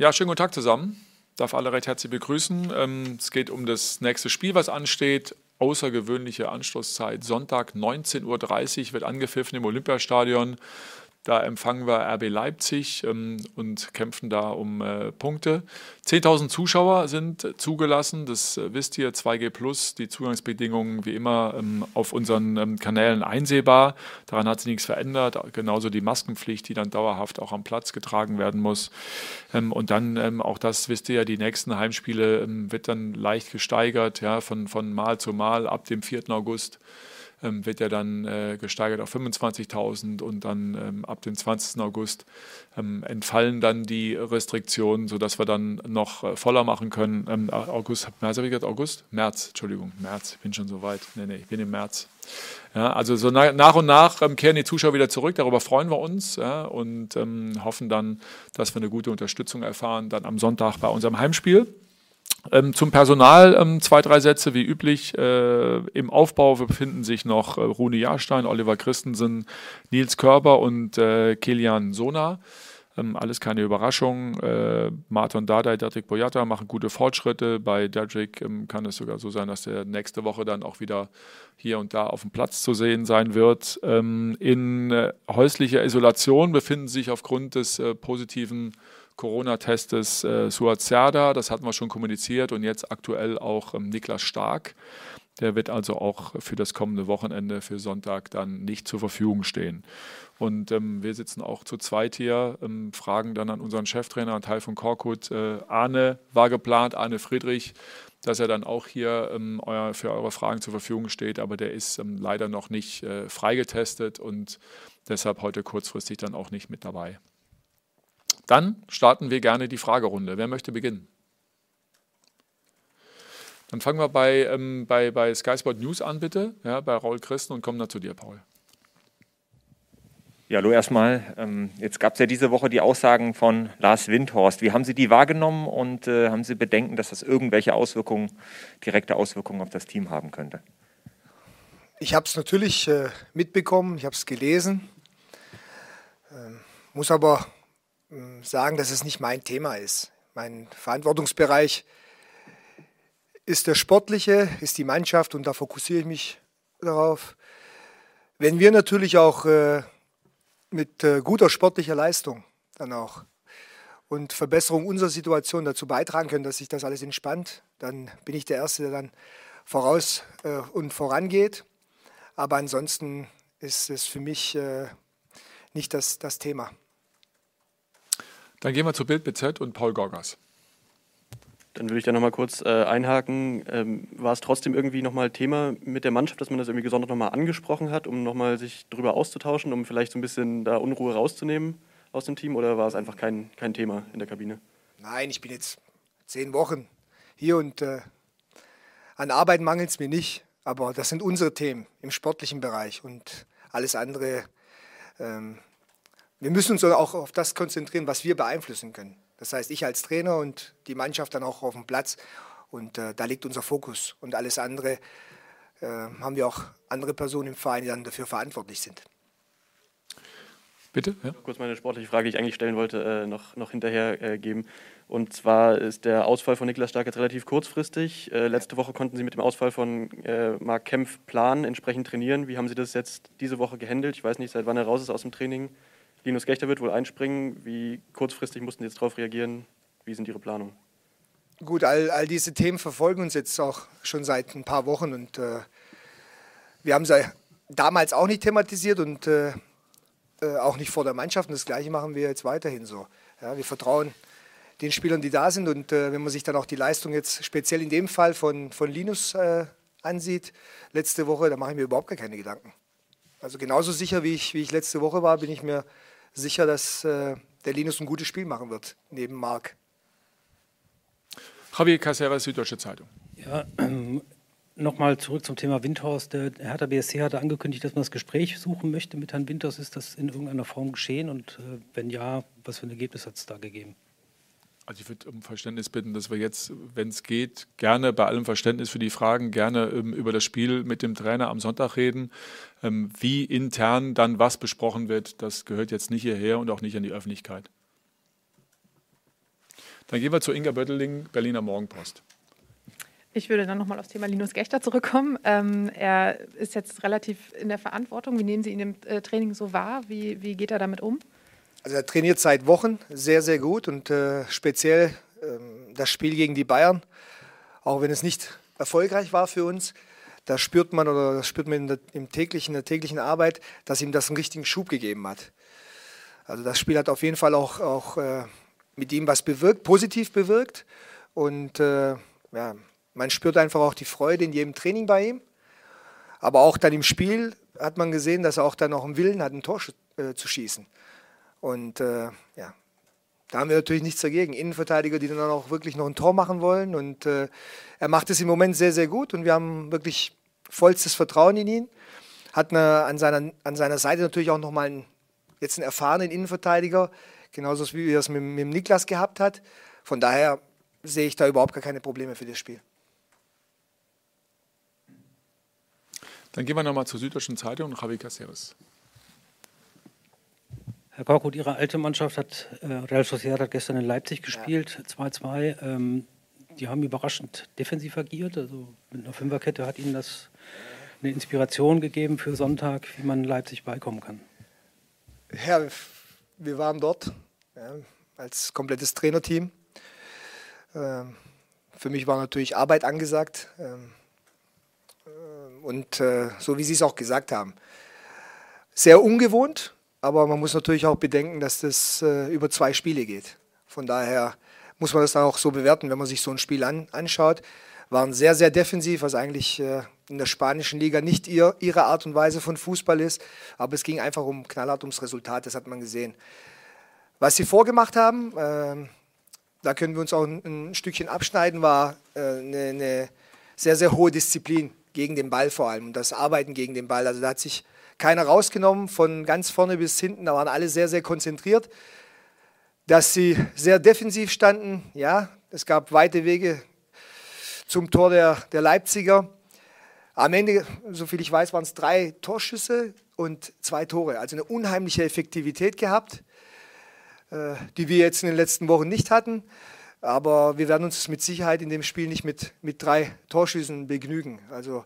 Ja, schönen guten Tag zusammen. Darf alle recht herzlich begrüßen. Ähm, es geht um das nächste Spiel, was ansteht. Außergewöhnliche Anschlusszeit. Sonntag 19.30 Uhr wird angepfiffen im Olympiastadion. Da empfangen wir RB Leipzig ähm, und kämpfen da um äh, Punkte. 10.000 Zuschauer sind zugelassen, das äh, wisst ihr, 2G Plus, die Zugangsbedingungen wie immer ähm, auf unseren ähm, Kanälen einsehbar. Daran hat sich nichts verändert, genauso die Maskenpflicht, die dann dauerhaft auch am Platz getragen werden muss. Ähm, und dann, ähm, auch das wisst ihr ja, die nächsten Heimspiele wird dann leicht gesteigert, ja, von, von Mal zu Mal ab dem 4. August ähm, wird ja dann äh, gesteigert auf 25.000 und dann ähm, ab dem 20. August ähm, entfallen dann die Restriktionen, sodass wir dann noch äh, voller machen können. Ähm, August, März habe ich gesagt, August? März, Entschuldigung, März, ich bin schon so weit. Nee, nee, ich bin im März. Ja, also so na, nach und nach ähm, kehren die Zuschauer wieder zurück, darüber freuen wir uns ja, und ähm, hoffen dann, dass wir eine gute Unterstützung erfahren, dann am Sonntag bei unserem Heimspiel. Ähm, zum Personal ähm, zwei, drei Sätze wie üblich. Äh, Im Aufbau befinden sich noch äh, Rune Jahrstein, Oliver Christensen, Nils Körber und äh, Kilian Sona. Ähm, alles keine Überraschung. Äh, Martin Dardai, Dedrick Boyata machen gute Fortschritte. Bei Dedrick ähm, kann es sogar so sein, dass er nächste Woche dann auch wieder hier und da auf dem Platz zu sehen sein wird. Ähm, in äh, häuslicher Isolation befinden sich aufgrund des äh, positiven Corona-Testes äh, Suazerda, das hatten wir schon kommuniziert und jetzt aktuell auch ähm, Niklas Stark. Der wird also auch für das kommende Wochenende, für Sonntag dann nicht zur Verfügung stehen. Und ähm, wir sitzen auch zu zweit hier, ähm, fragen dann an unseren Cheftrainer, an Teil von Korkut. Äh, Arne war geplant, Arne Friedrich, dass er dann auch hier ähm, euer, für eure Fragen zur Verfügung steht, aber der ist ähm, leider noch nicht äh, freigetestet und deshalb heute kurzfristig dann auch nicht mit dabei. Dann starten wir gerne die Fragerunde. Wer möchte beginnen? Dann fangen wir bei, ähm, bei, bei Sky Sport News an, bitte, ja, bei Raul Christen und kommen dann zu dir, Paul. Ja, hallo erstmal. Ähm, jetzt gab es ja diese Woche die Aussagen von Lars Windhorst. Wie haben Sie die wahrgenommen und äh, haben Sie Bedenken, dass das irgendwelche Auswirkungen, direkte Auswirkungen auf das Team haben könnte? Ich habe es natürlich äh, mitbekommen, ich habe es gelesen, ähm, muss aber sagen, dass es nicht mein Thema ist. Mein Verantwortungsbereich ist der sportliche, ist die Mannschaft und da fokussiere ich mich darauf. Wenn wir natürlich auch äh, mit äh, guter sportlicher Leistung dann auch und Verbesserung unserer Situation dazu beitragen können, dass sich das alles entspannt, dann bin ich der Erste, der dann voraus äh, und vorangeht. Aber ansonsten ist es für mich nicht das, das Thema. Dann gehen wir zu Bild BZ und Paul Gorgas. Dann würde ich da nochmal kurz äh, einhaken. Ähm, war es trotzdem irgendwie nochmal Thema mit der Mannschaft, dass man das irgendwie gesondert nochmal angesprochen hat, um nochmal sich darüber auszutauschen, um vielleicht so ein bisschen da Unruhe rauszunehmen aus dem Team? Oder war es einfach kein, kein Thema in der Kabine? Nein, ich bin jetzt zehn Wochen hier und äh, an Arbeit mangelt es mir nicht. Aber das sind unsere Themen im sportlichen Bereich und alles andere ähm, wir müssen uns auch auf das konzentrieren, was wir beeinflussen können. Das heißt, ich als Trainer und die Mannschaft dann auch auf dem Platz. Und äh, da liegt unser Fokus. Und alles andere äh, haben wir auch andere Personen im Verein, die dann dafür verantwortlich sind. Bitte? Ja. Kurz meine sportliche Frage, die ich eigentlich stellen wollte, äh, noch, noch hinterher äh, geben. Und zwar ist der Ausfall von Niklas Stark jetzt relativ kurzfristig. Äh, letzte Woche konnten Sie mit dem Ausfall von äh, Marc Kempf planen, entsprechend trainieren. Wie haben Sie das jetzt diese Woche gehandelt? Ich weiß nicht, seit wann er raus ist aus dem Training. Linus Gechter wird wohl einspringen. Wie kurzfristig mussten Sie jetzt darauf reagieren? Wie sind Ihre Planungen? Gut, all, all diese Themen verfolgen uns jetzt auch schon seit ein paar Wochen und äh, wir haben sie damals auch nicht thematisiert und äh, äh, auch nicht vor der Mannschaft. Und das Gleiche machen wir jetzt weiterhin so. Ja, wir vertrauen den Spielern, die da sind und äh, wenn man sich dann auch die Leistung jetzt speziell in dem Fall von, von Linus äh, ansieht, letzte Woche, da mache ich mir überhaupt gar keine Gedanken. Also genauso sicher, wie ich, wie ich letzte Woche war, bin ich mir sicher, dass äh, der Linus ein gutes Spiel machen wird, neben Marc. Javier Caceres, Süddeutsche Zeitung. Ja, ähm, nochmal zurück zum Thema Windhorst. Der Hertha BSC hatte angekündigt, dass man das Gespräch suchen möchte mit Herrn Windhorst. Ist das in irgendeiner Form geschehen? Und äh, wenn ja, was für ein Ergebnis hat es da gegeben? Also ich würde um Verständnis bitten, dass wir jetzt, wenn es geht, gerne bei allem Verständnis für die Fragen, gerne ähm, über das Spiel mit dem Trainer am Sonntag reden. Ähm, wie intern dann was besprochen wird, das gehört jetzt nicht hierher und auch nicht an die Öffentlichkeit. Dann gehen wir zu Inga Bötteling, Berliner Morgenpost. Ich würde dann nochmal aufs Thema Linus Gechter zurückkommen. Ähm, er ist jetzt relativ in der Verantwortung. Wie nehmen Sie ihn im äh, Training so wahr? Wie, wie geht er damit um? Also er trainiert seit Wochen sehr, sehr gut und äh, speziell äh, das Spiel gegen die Bayern, auch wenn es nicht erfolgreich war für uns, da spürt man oder das spürt man in der, im täglichen, in der täglichen Arbeit, dass ihm das einen richtigen Schub gegeben hat. Also das Spiel hat auf jeden Fall auch, auch äh, mit ihm was bewirkt, positiv bewirkt. Und äh, ja, man spürt einfach auch die Freude in jedem Training bei ihm. Aber auch dann im Spiel hat man gesehen, dass er auch dann auch einen Willen hat, ein Tor äh, zu schießen. Und äh, ja, da haben wir natürlich nichts dagegen. Innenverteidiger, die dann auch wirklich noch ein Tor machen wollen. Und äh, er macht es im Moment sehr, sehr gut. Und wir haben wirklich vollstes Vertrauen in ihn. Hat eine, an, seiner, an seiner Seite natürlich auch nochmal einen, jetzt einen erfahrenen Innenverteidiger, genauso wie er es mit, mit Niklas gehabt hat. Von daher sehe ich da überhaupt gar keine Probleme für das Spiel. Dann gehen wir nochmal zur Süddeutschen Zeitung und Javi Caceres. Herr Korkut, Ihre alte Mannschaft hat, äh, Real Sociedad hat gestern in Leipzig gespielt, 2-2. Ja. Ähm, die haben überraschend defensiv agiert. Also mit einer Fünferkette hat Ihnen das eine Inspiration gegeben für Sonntag, wie man Leipzig beikommen kann? Ja, wir waren dort ja, als komplettes Trainerteam. Ähm, für mich war natürlich Arbeit angesagt. Ähm, äh, und äh, so wie Sie es auch gesagt haben, sehr ungewohnt, aber man muss natürlich auch bedenken, dass das äh, über zwei Spiele geht. Von daher muss man das dann auch so bewerten, wenn man sich so ein Spiel an, anschaut. Waren sehr, sehr defensiv, was eigentlich äh, in der spanischen Liga nicht ihr, ihre Art und Weise von Fußball ist. Aber es ging einfach um knallhart ums Resultat, das hat man gesehen. Was sie vorgemacht haben, äh, da können wir uns auch ein, ein Stückchen abschneiden, war äh, eine, eine sehr, sehr hohe Disziplin gegen den Ball vor allem und das Arbeiten gegen den Ball. Also da hat sich keiner rausgenommen, von ganz vorne bis hinten. Da waren alle sehr, sehr konzentriert dass sie sehr defensiv standen. Ja, es gab weite Wege zum Tor der, der Leipziger. Am Ende, soviel ich weiß, waren es drei Torschüsse und zwei Tore. Also eine unheimliche Effektivität gehabt, äh, die wir jetzt in den letzten Wochen nicht hatten. Aber wir werden uns mit Sicherheit in dem Spiel nicht mit, mit drei Torschüssen begnügen. Also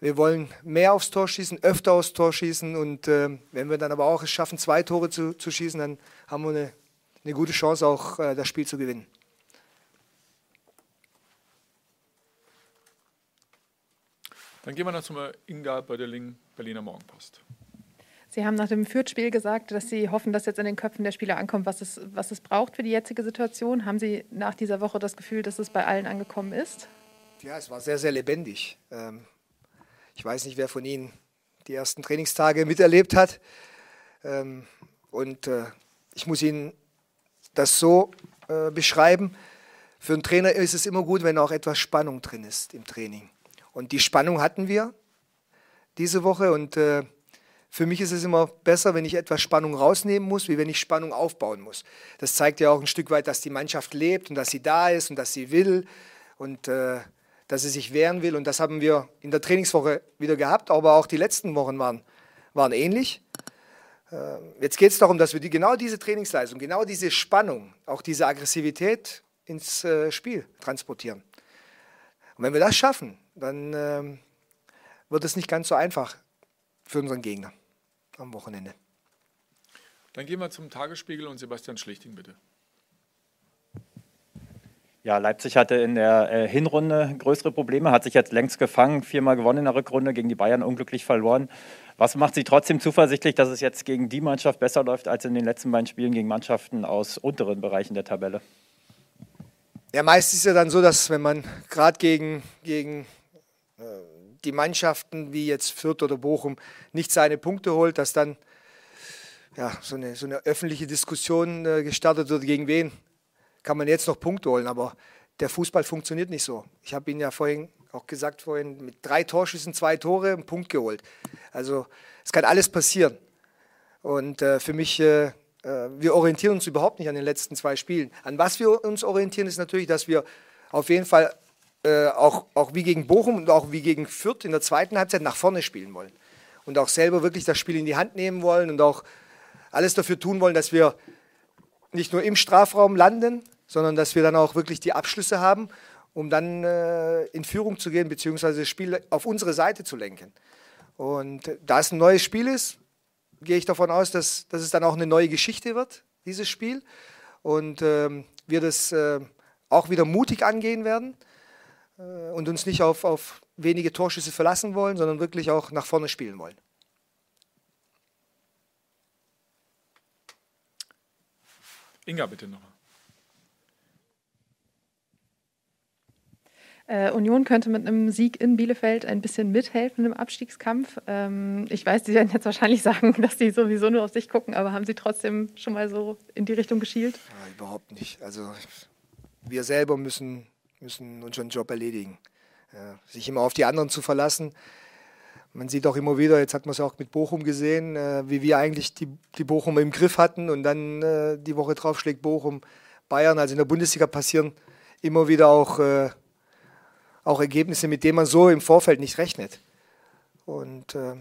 wir wollen mehr aufs Tor schießen, öfter aufs Tor schießen. Und äh, wenn wir dann aber auch es schaffen, zwei Tore zu, zu schießen, dann haben wir eine eine gute Chance, auch äh, das Spiel zu gewinnen. Dann gehen wir noch zum Inga Bödeling, Berliner Morgenpost. Sie haben nach dem Fürth-Spiel gesagt, dass Sie hoffen, dass jetzt in den Köpfen der Spieler ankommt, was es, was es braucht für die jetzige Situation. Haben Sie nach dieser Woche das Gefühl, dass es bei allen angekommen ist? Ja, es war sehr, sehr lebendig. Ähm, ich weiß nicht, wer von Ihnen die ersten Trainingstage miterlebt hat. Ähm, und äh, ich muss Ihnen das so äh, beschreiben. Für einen Trainer ist es immer gut, wenn auch etwas Spannung drin ist im Training. Und die Spannung hatten wir diese Woche. Und äh, für mich ist es immer besser, wenn ich etwas Spannung rausnehmen muss, wie wenn ich Spannung aufbauen muss. Das zeigt ja auch ein Stück weit, dass die Mannschaft lebt und dass sie da ist und dass sie will und äh, dass sie sich wehren will. Und das haben wir in der Trainingswoche wieder gehabt, aber auch die letzten Wochen waren, waren ähnlich. Ähm, jetzt geht es darum, dass wir die, genau diese Trainingsleistung, genau diese Spannung, auch diese Aggressivität ins äh, Spiel transportieren. Und wenn wir das schaffen, dann ähm, wird es nicht ganz so einfach für unseren Gegner am Wochenende. Dann gehen wir zum Tagesspiegel und Sebastian Schlichting, bitte. Ja, Leipzig hatte in der äh, Hinrunde größere Probleme, hat sich jetzt längst gefangen, viermal gewonnen in der Rückrunde, gegen die Bayern unglücklich verloren. Was macht Sie trotzdem zuversichtlich, dass es jetzt gegen die Mannschaft besser läuft als in den letzten beiden Spielen gegen Mannschaften aus unteren Bereichen der Tabelle? Ja, meist ist es ja dann so, dass wenn man gerade gegen, gegen äh, die Mannschaften wie jetzt Fürth oder Bochum nicht seine Punkte holt, dass dann ja, so, eine, so eine öffentliche Diskussion äh, gestartet wird, gegen wen kann man jetzt noch Punkte holen. Aber der Fußball funktioniert nicht so. Ich habe Ihnen ja vorhin auch gesagt vorhin, mit drei Torschüssen, zwei Tore, einen Punkt geholt. Also es kann alles passieren. Und äh, für mich, äh, äh, wir orientieren uns überhaupt nicht an den letzten zwei Spielen. An was wir uns orientieren, ist natürlich, dass wir auf jeden Fall äh, auch, auch wie gegen Bochum und auch wie gegen Fürth in der zweiten Halbzeit nach vorne spielen wollen. Und auch selber wirklich das Spiel in die Hand nehmen wollen und auch alles dafür tun wollen, dass wir nicht nur im Strafraum landen, sondern dass wir dann auch wirklich die Abschlüsse haben, um dann äh, in Führung zu gehen, beziehungsweise das Spiel auf unsere Seite zu lenken. Und da es ein neues Spiel ist, gehe ich davon aus, dass, dass es dann auch eine neue Geschichte wird, dieses Spiel. Und ähm, wir das äh, auch wieder mutig angehen werden und uns nicht auf, auf wenige Torschüsse verlassen wollen, sondern wirklich auch nach vorne spielen wollen. Inga, bitte nochmal. Äh, Union könnte mit einem Sieg in Bielefeld ein bisschen mithelfen im Abstiegskampf. Ähm, ich weiß, Sie werden jetzt wahrscheinlich sagen, dass Sie sowieso nur auf sich gucken, aber haben Sie trotzdem schon mal so in die Richtung geschielt? Ja, überhaupt nicht. Also wir selber müssen, müssen unseren Job erledigen. Ja, sich immer auf die anderen zu verlassen. Man sieht auch immer wieder, jetzt hat man es auch mit Bochum gesehen, äh, wie wir eigentlich die, die Bochum im Griff hatten und dann äh, die Woche drauf schlägt Bochum Bayern. Also in der Bundesliga passieren immer wieder auch, äh, auch Ergebnisse, mit denen man so im Vorfeld nicht rechnet. Und äh,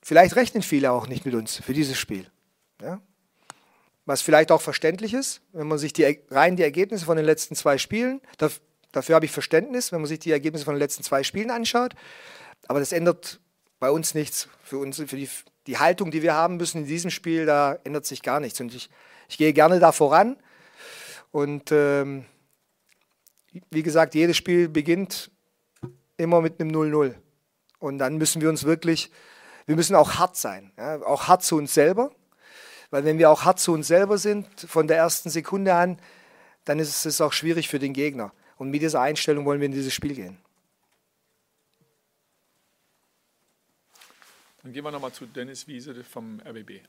vielleicht rechnen viele auch nicht mit uns für dieses Spiel. Ja? Was vielleicht auch verständlich ist, wenn man sich die, rein die Ergebnisse von den letzten zwei Spielen, dafür habe ich Verständnis, wenn man sich die Ergebnisse von den letzten zwei Spielen anschaut. Aber das ändert bei uns nichts. Für uns, für die, die Haltung, die wir haben müssen in diesem Spiel, da ändert sich gar nichts. Und ich, ich gehe gerne da voran. Und ähm, wie gesagt, jedes Spiel beginnt immer mit einem 0-0. Und dann müssen wir uns wirklich, wir müssen auch hart sein. Ja? Auch hart zu uns selber. Weil wenn wir auch hart zu uns selber sind, von der ersten Sekunde an, dann ist es auch schwierig für den Gegner. Und mit dieser Einstellung wollen wir in dieses Spiel gehen. Dann gehen wir nochmal zu Dennis Wiese vom RBB.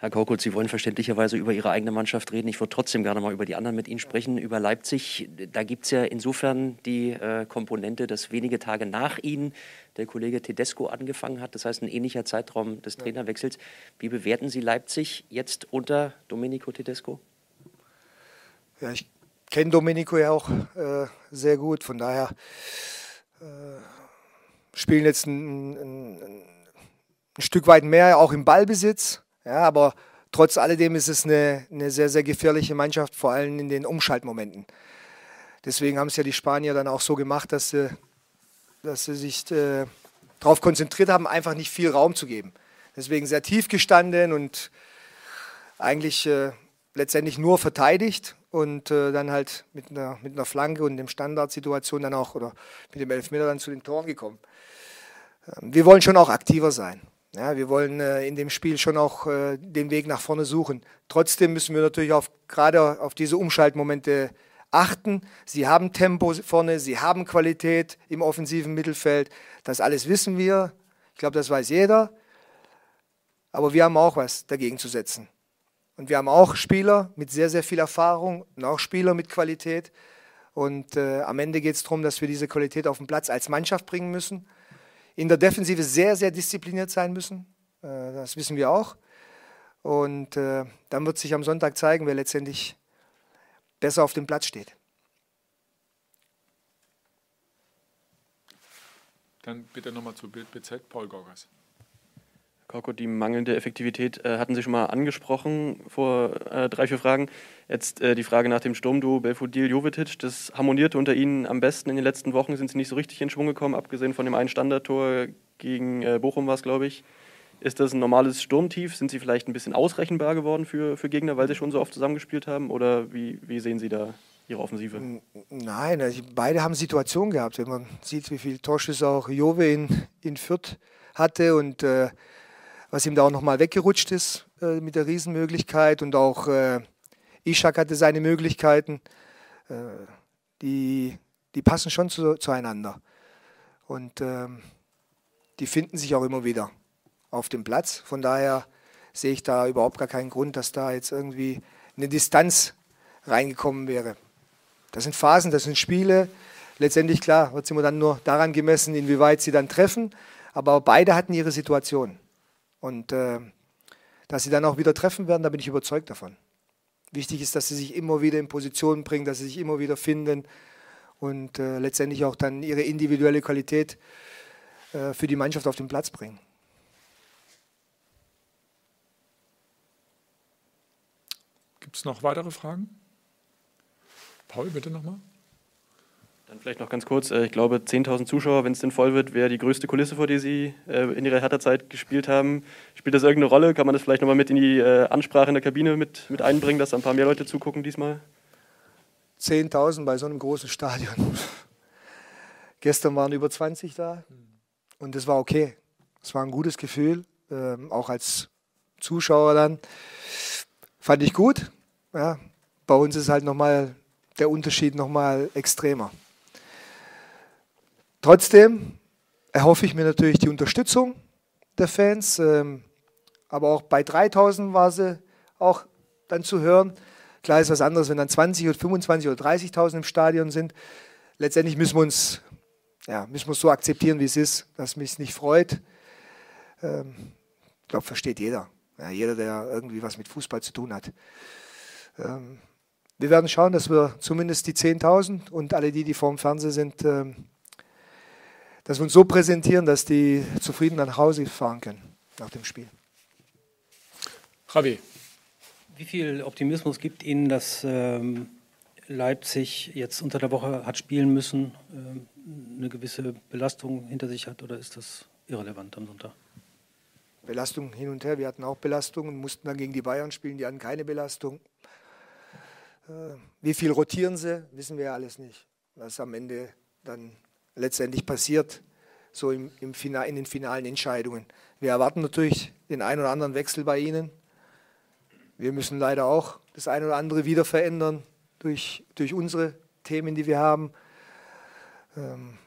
Herr Korkut, Sie wollen verständlicherweise über Ihre eigene Mannschaft reden. Ich würde trotzdem gerne mal über die anderen mit Ihnen sprechen. Über Leipzig, da gibt es ja insofern die äh, Komponente, dass wenige Tage nach Ihnen der Kollege Tedesco angefangen hat. Das heißt, ein ähnlicher Zeitraum des Trainerwechsels. Wie bewerten Sie Leipzig jetzt unter Domenico Tedesco? Ja, ich kenne Domenico ja auch äh, sehr gut. Von daher äh, spielen jetzt ein, ein, ein, Stück weit mehr auch im Ballbesitz. Ja, aber trotz alledem ist es eine, eine sehr, sehr gefährliche Mannschaft, vor allem in den Umschaltmomenten. Deswegen haben es ja die Spanier dann auch so gemacht, dass sie, dass sie sich äh, darauf konzentriert haben, einfach nicht viel Raum zu geben. Deswegen sehr tief gestanden und eigentlich äh, letztendlich nur verteidigt und äh, dann halt mit einer, mit einer Flanke und dem Standardsituation dann auch oder mit dem Elfmeter dann zu den Toren gekommen. Ähm, wir wollen schon auch aktiver sein. Ja, wir wollen äh, in dem Spiel schon auch äh, den Weg nach vorne suchen. Trotzdem müssen wir natürlich auf, gerade auf diese Umschaltmomente achten. Sie haben Tempo vorne, sie haben Qualität im offensiven Mittelfeld. Das alles wissen wir. Ich glaube, das weiß jeder. Aber wir haben auch was dagegen zu setzen. Und wir haben auch Spieler mit sehr, sehr viel Erfahrung und auch Spieler mit Qualität. Und äh, am Ende geht es darum, dass wir diese Qualität auf den Platz als Mannschaft bringen müssen in der Defensive sehr, sehr diszipliniert sein müssen. Äh, das wissen wir auch. Und äh, dann wird sich am Sonntag zeigen, wer letztendlich besser auf dem Platz steht. Dann bitte nochmal zu Bild BZ, Paul Gorgas. Korko, die mangelnde Effektivität äh, hatten Sie schon mal angesprochen vor äh, drei, vier Fragen. Jetzt äh, die Frage nach dem Sturmduo Belfodil-Jovetic. Das harmonierte unter Ihnen am besten in den letzten Wochen. Sind Sie nicht so richtig in Schwung gekommen, abgesehen von dem einen Standardtor gegen äh, Bochum war es, glaube ich. Ist das ein normales Sturmtief? Sind Sie vielleicht ein bisschen ausrechenbar geworden für, für Gegner, weil Sie schon so oft zusammengespielt haben? Oder wie, wie sehen Sie da Ihre Offensive? Nein, also beide haben Situationen gehabt. Wenn man sieht, wie viele Torschüsse auch Jove in, in Fürth hatte und äh, was ihm da auch nochmal weggerutscht ist äh, mit der Riesenmöglichkeit und auch äh, Ishak hatte seine Möglichkeiten. Äh, die, die passen schon zu, zueinander. Und ähm, die finden sich auch immer wieder auf dem Platz. Von daher sehe ich da überhaupt gar keinen Grund, dass da jetzt irgendwie eine Distanz reingekommen wäre. Das sind Phasen, das sind Spiele. Letztendlich, klar, wird es immer dann nur daran gemessen, inwieweit sie dann treffen. Aber beide hatten ihre Situation. Und äh, dass sie dann auch wieder treffen werden, da bin ich überzeugt davon. Wichtig ist, dass sie sich immer wieder in Position bringen, dass sie sich immer wieder finden und äh, letztendlich auch dann ihre individuelle Qualität äh, für die Mannschaft auf den Platz bringen. es noch weitere Fragen? Paul, bitte nochmal. Dann vielleicht noch ganz kurz. äh, Ich glaube, 10.000 Zuschauer, wenn es denn voll wird, wäre die größte Kulisse, vor der Sie äh, in Ihrer Hertha-Zeit gespielt haben. Spielt das irgendeine Rolle? Kann man das vielleicht nochmal mit in die äh, Ansprache in der Kabine mit, mit einbringen, dass da ein paar mehr Leute zugucken diesmal? 10.000 bei so einem großen Stadion. Gestern waren über 20 da und das war okay. Es war ein gutes Gefühl, ähm, auch als Zuschauer dann. Fand ich gut. Ja, bei uns ist halt nochmal der Unterschied nochmal extremer. Trotzdem erhoffe ich mir natürlich die Unterstützung der Fans. Ähm, aber auch bei 3000 war sie auch dann zu hören. Klar ist was anderes, wenn dann 20 oder 25 oder 30.000 im Stadion sind. Letztendlich müssen wir uns, ja, müssen wir es so akzeptieren, wie es ist, dass mich es nicht freut. Ähm, ich glaube, versteht jeder. Ja, jeder, der irgendwie was mit Fußball zu tun hat. Ähm, wir werden schauen, dass wir zumindest die 10.000 und alle die, die vor dem Fernseher sind, ähm, dass wir uns so präsentieren, dass die zufrieden nach Hause fahren können nach dem Spiel. Javi. Wie viel Optimismus gibt Ihnen, dass ähm, Leipzig jetzt unter der Woche hat spielen müssen, ähm, eine gewisse Belastung hinter sich hat oder ist das irrelevant am Sonntag? Belastung hin und her. Wir hatten auch Belastung und mussten dann gegen die Bayern spielen. Die hatten keine Belastung. Äh, wie viel rotieren sie, wissen wir ja alles nicht. Was am Ende dann letztendlich passiert, so im, im Final, in den finalen Entscheidungen. Wir erwarten natürlich den einen oder anderen Wechsel bei ihnen. Wir müssen leider auch das eine oder andere wieder verändern durch, durch unsere Themen, die wir haben. Ähm,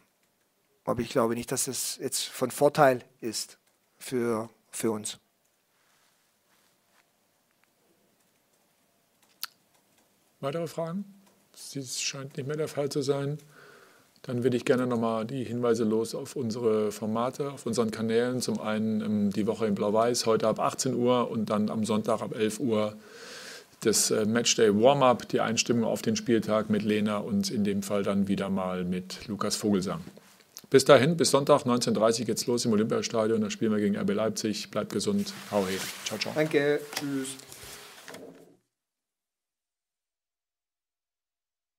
aber ich glaube nicht, dass es jetzt von Vorteil ist für, für uns. Weitere Fragen? Das scheint nicht mehr der Fall zu sein. Dann würde ich gerne nochmal die Hinweise los auf unsere Formate, auf unseren Kanälen. Zum einen ähm, die Woche in Blau-Weiß, heute ab 18 Uhr und dann am Sonntag ab 11 Uhr das äh, Matchday Warm-up, die Einstimmung auf den Spieltag mit Lena und in dem Fall dann wieder mal mit Lukas Vogelsang. Bis dahin, bis Sonntag 19.30 Uhr geht's los im Olympiastadion. Da spielen wir gegen RB Leipzig. Bleibt gesund. Hau he. Ciao, ciao. Danke. Tschüss.